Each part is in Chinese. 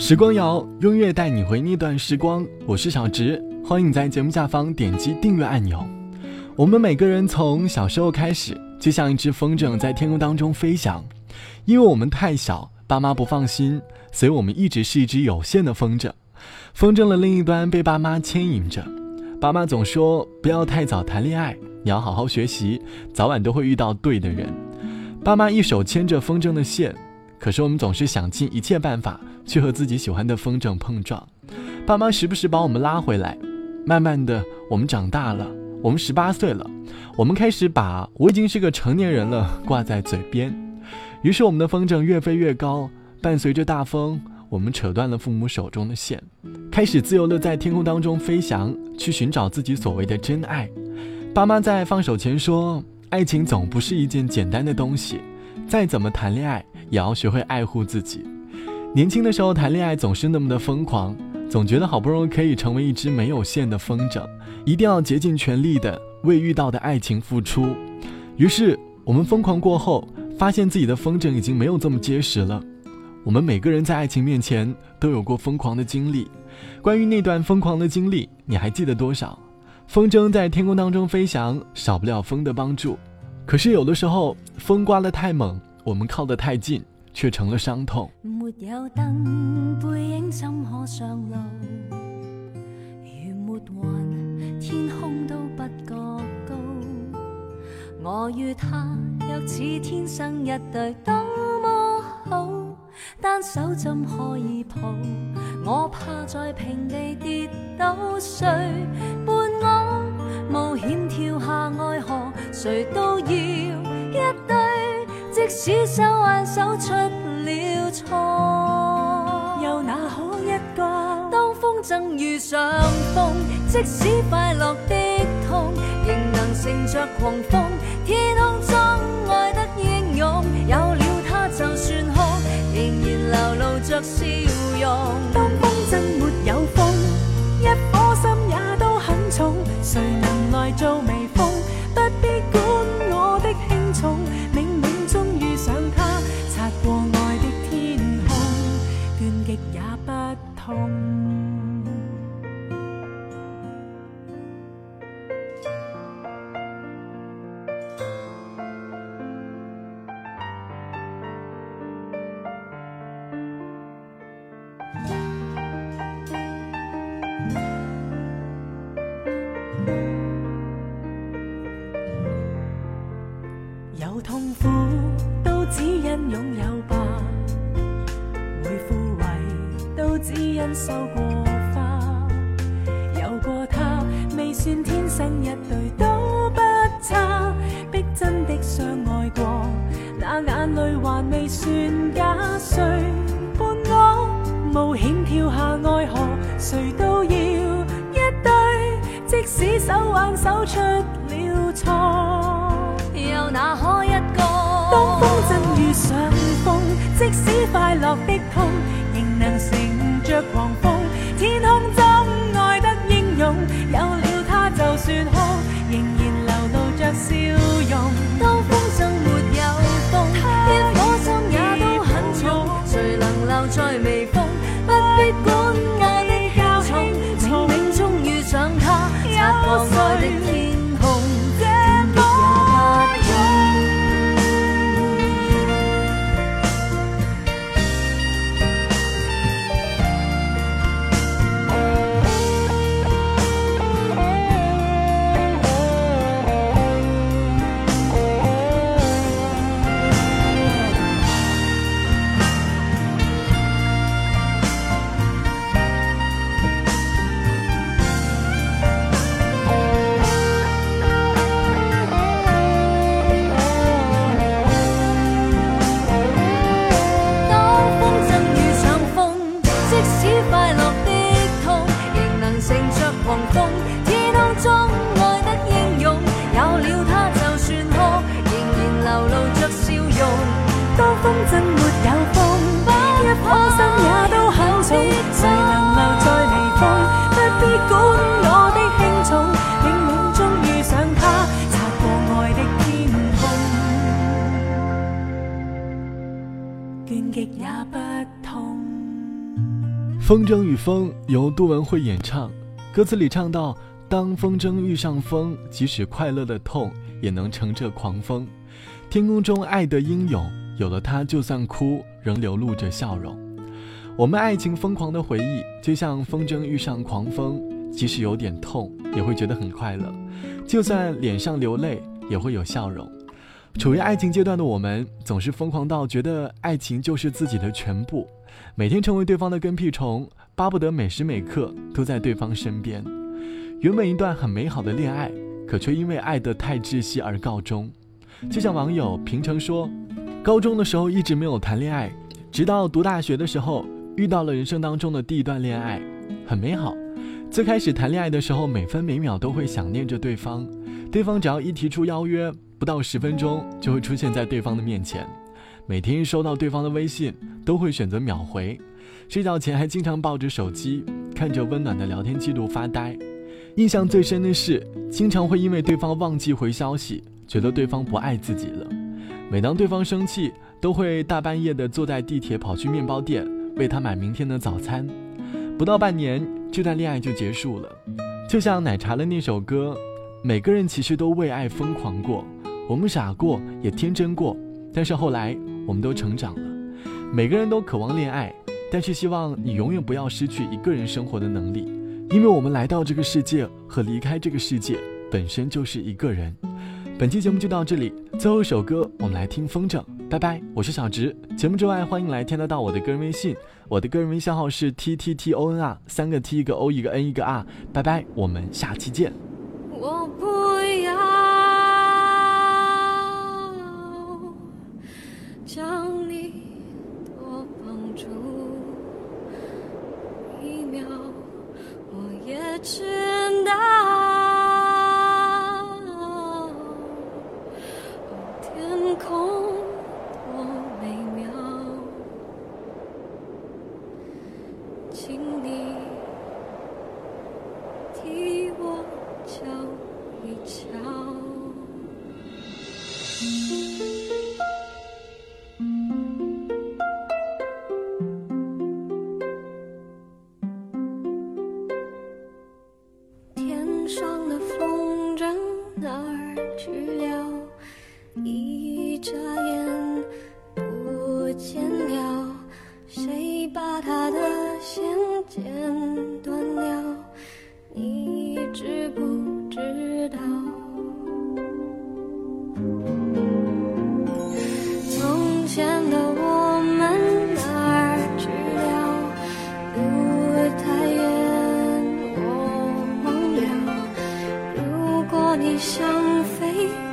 时光谣，音乐带你回那段时光。我是小直，欢迎在节目下方点击订阅按钮。我们每个人从小时候开始，就像一只风筝在天空当中飞翔。因为我们太小，爸妈不放心，所以我们一直是一只有限的风筝。风筝的另一端被爸妈牵引着，爸妈总说不要太早谈恋爱，你要好好学习，早晚都会遇到对的人。爸妈一手牵着风筝的线，可是我们总是想尽一切办法去和自己喜欢的风筝碰撞。爸妈时不时把我们拉回来，慢慢的，我们长大了，我们十八岁了，我们开始把我已经是个成年人了挂在嘴边，于是我们的风筝越飞越高，伴随着大风，我们扯断了父母手中的线，开始自由的在天空当中飞翔，去寻找自己所谓的真爱。爸妈在放手前说。爱情总不是一件简单的东西，再怎么谈恋爱，也要学会爱护自己。年轻的时候谈恋爱总是那么的疯狂，总觉得好不容易可以成为一只没有线的风筝，一定要竭尽全力的为遇到的爱情付出。于是我们疯狂过后，发现自己的风筝已经没有这么结实了。我们每个人在爱情面前都有过疯狂的经历，关于那段疯狂的经历，你还记得多少？风筝在天空当中飞翔，少不了风的帮助。可是有的时候，风刮得太猛，我们靠得太近，却成了伤痛。没有灯，背影怎可上路？如没云，天空都不觉高。我与他若似天生一对，多么好！单手怎可以抱？我怕在平地跌倒，谁伴我冒险跳下爱河？谁都要，使手挽手出了错，又哪可一个？当风筝遇上风，即使快乐的痛，仍能乘着狂风。天空中爱得英勇，有了他就算哭，仍然流露着笑容。当风筝没有风，一颗心也都很重，谁能来做微风？不必管收过花。有过他未算天生一对都不差，逼真的相爱过，那眼泪还未算假。谁伴我冒险跳下爱河？谁都要一对，即使手挽手出了错。又哪可一个？当风筝遇上风，即使快乐的痛，狂風。天空中愛得英勇，有了他就算哭，仍然流露着笑容。當風箏沒有風，一顆心也都很重，誰能留在微風？不必管我的輕重，冥冥中遇上他，擦過愛的天空，倦極也不痛。风筝与风由杜文慧演唱，歌词里唱到：“当风筝遇上风，即使快乐的痛，也能乘着狂风。天空中爱的英勇，有了它，就算哭，仍流露着笑容。我们爱情疯狂的回忆，就像风筝遇上狂风，即使有点痛，也会觉得很快乐；就算脸上流泪，也会有笑容。处于爱情阶段的我们，总是疯狂到觉得爱情就是自己的全部。”每天成为对方的跟屁虫，巴不得每时每刻都在对方身边。原本一段很美好的恋爱，可却因为爱得太窒息而告终。就像网友平成说：“高中的时候一直没有谈恋爱，直到读大学的时候遇到了人生当中的第一段恋爱，很美好。最开始谈恋爱的时候，每分每秒都会想念着对方，对方只要一提出邀约，不到十分钟就会出现在对方的面前。”每天收到对方的微信，都会选择秒回。睡觉前还经常抱着手机，看着温暖的聊天记录发呆。印象最深的是，经常会因为对方忘记回消息，觉得对方不爱自己了。每当对方生气，都会大半夜的坐在地铁跑去面包店为他买明天的早餐。不到半年，这段恋爱就结束了。就像奶茶的那首歌，每个人其实都为爱疯狂过，我们傻过，也天真过，但是后来。我们都成长了，每个人都渴望恋爱，但是希望你永远不要失去一个人生活的能力，因为我们来到这个世界和离开这个世界本身就是一个人。本期节目就到这里，最后一首歌我们来听风筝，拜拜，我是小直。节目之外，欢迎来添加到我的个人微信，我的个人微信号是 t t t o n r，三个 t 一个 o 一个 n 一个 r，拜拜，我们下期见。我不我也知道。把他的线剪断了，你知不知道？从前的我们哪儿去了？路太远，我忘了。如果你想飞。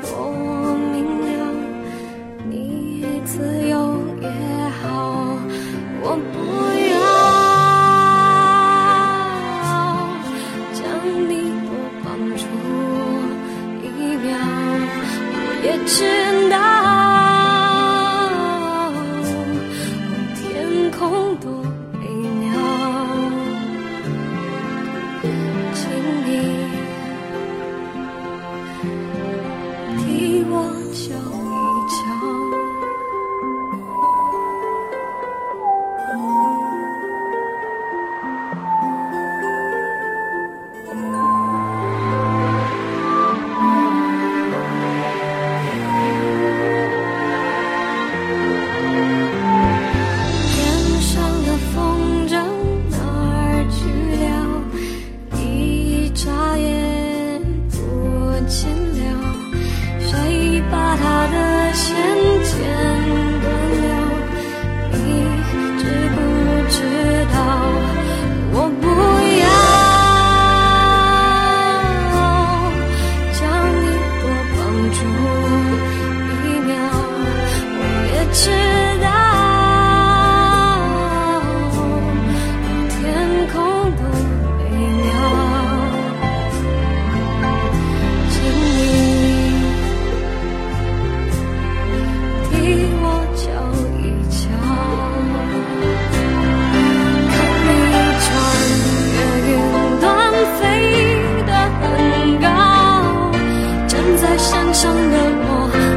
上的我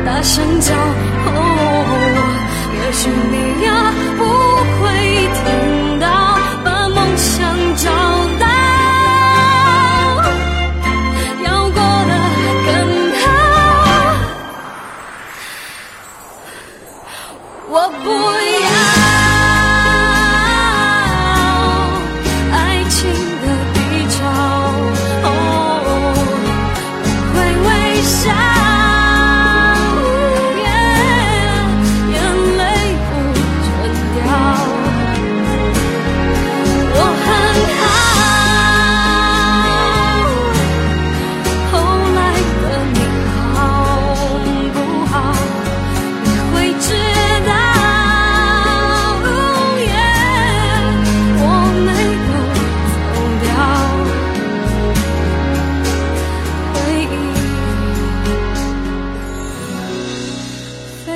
大声叫吼也许你呀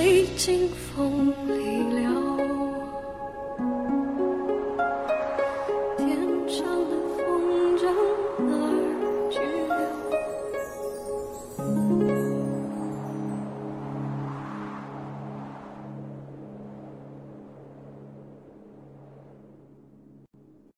已经风里了。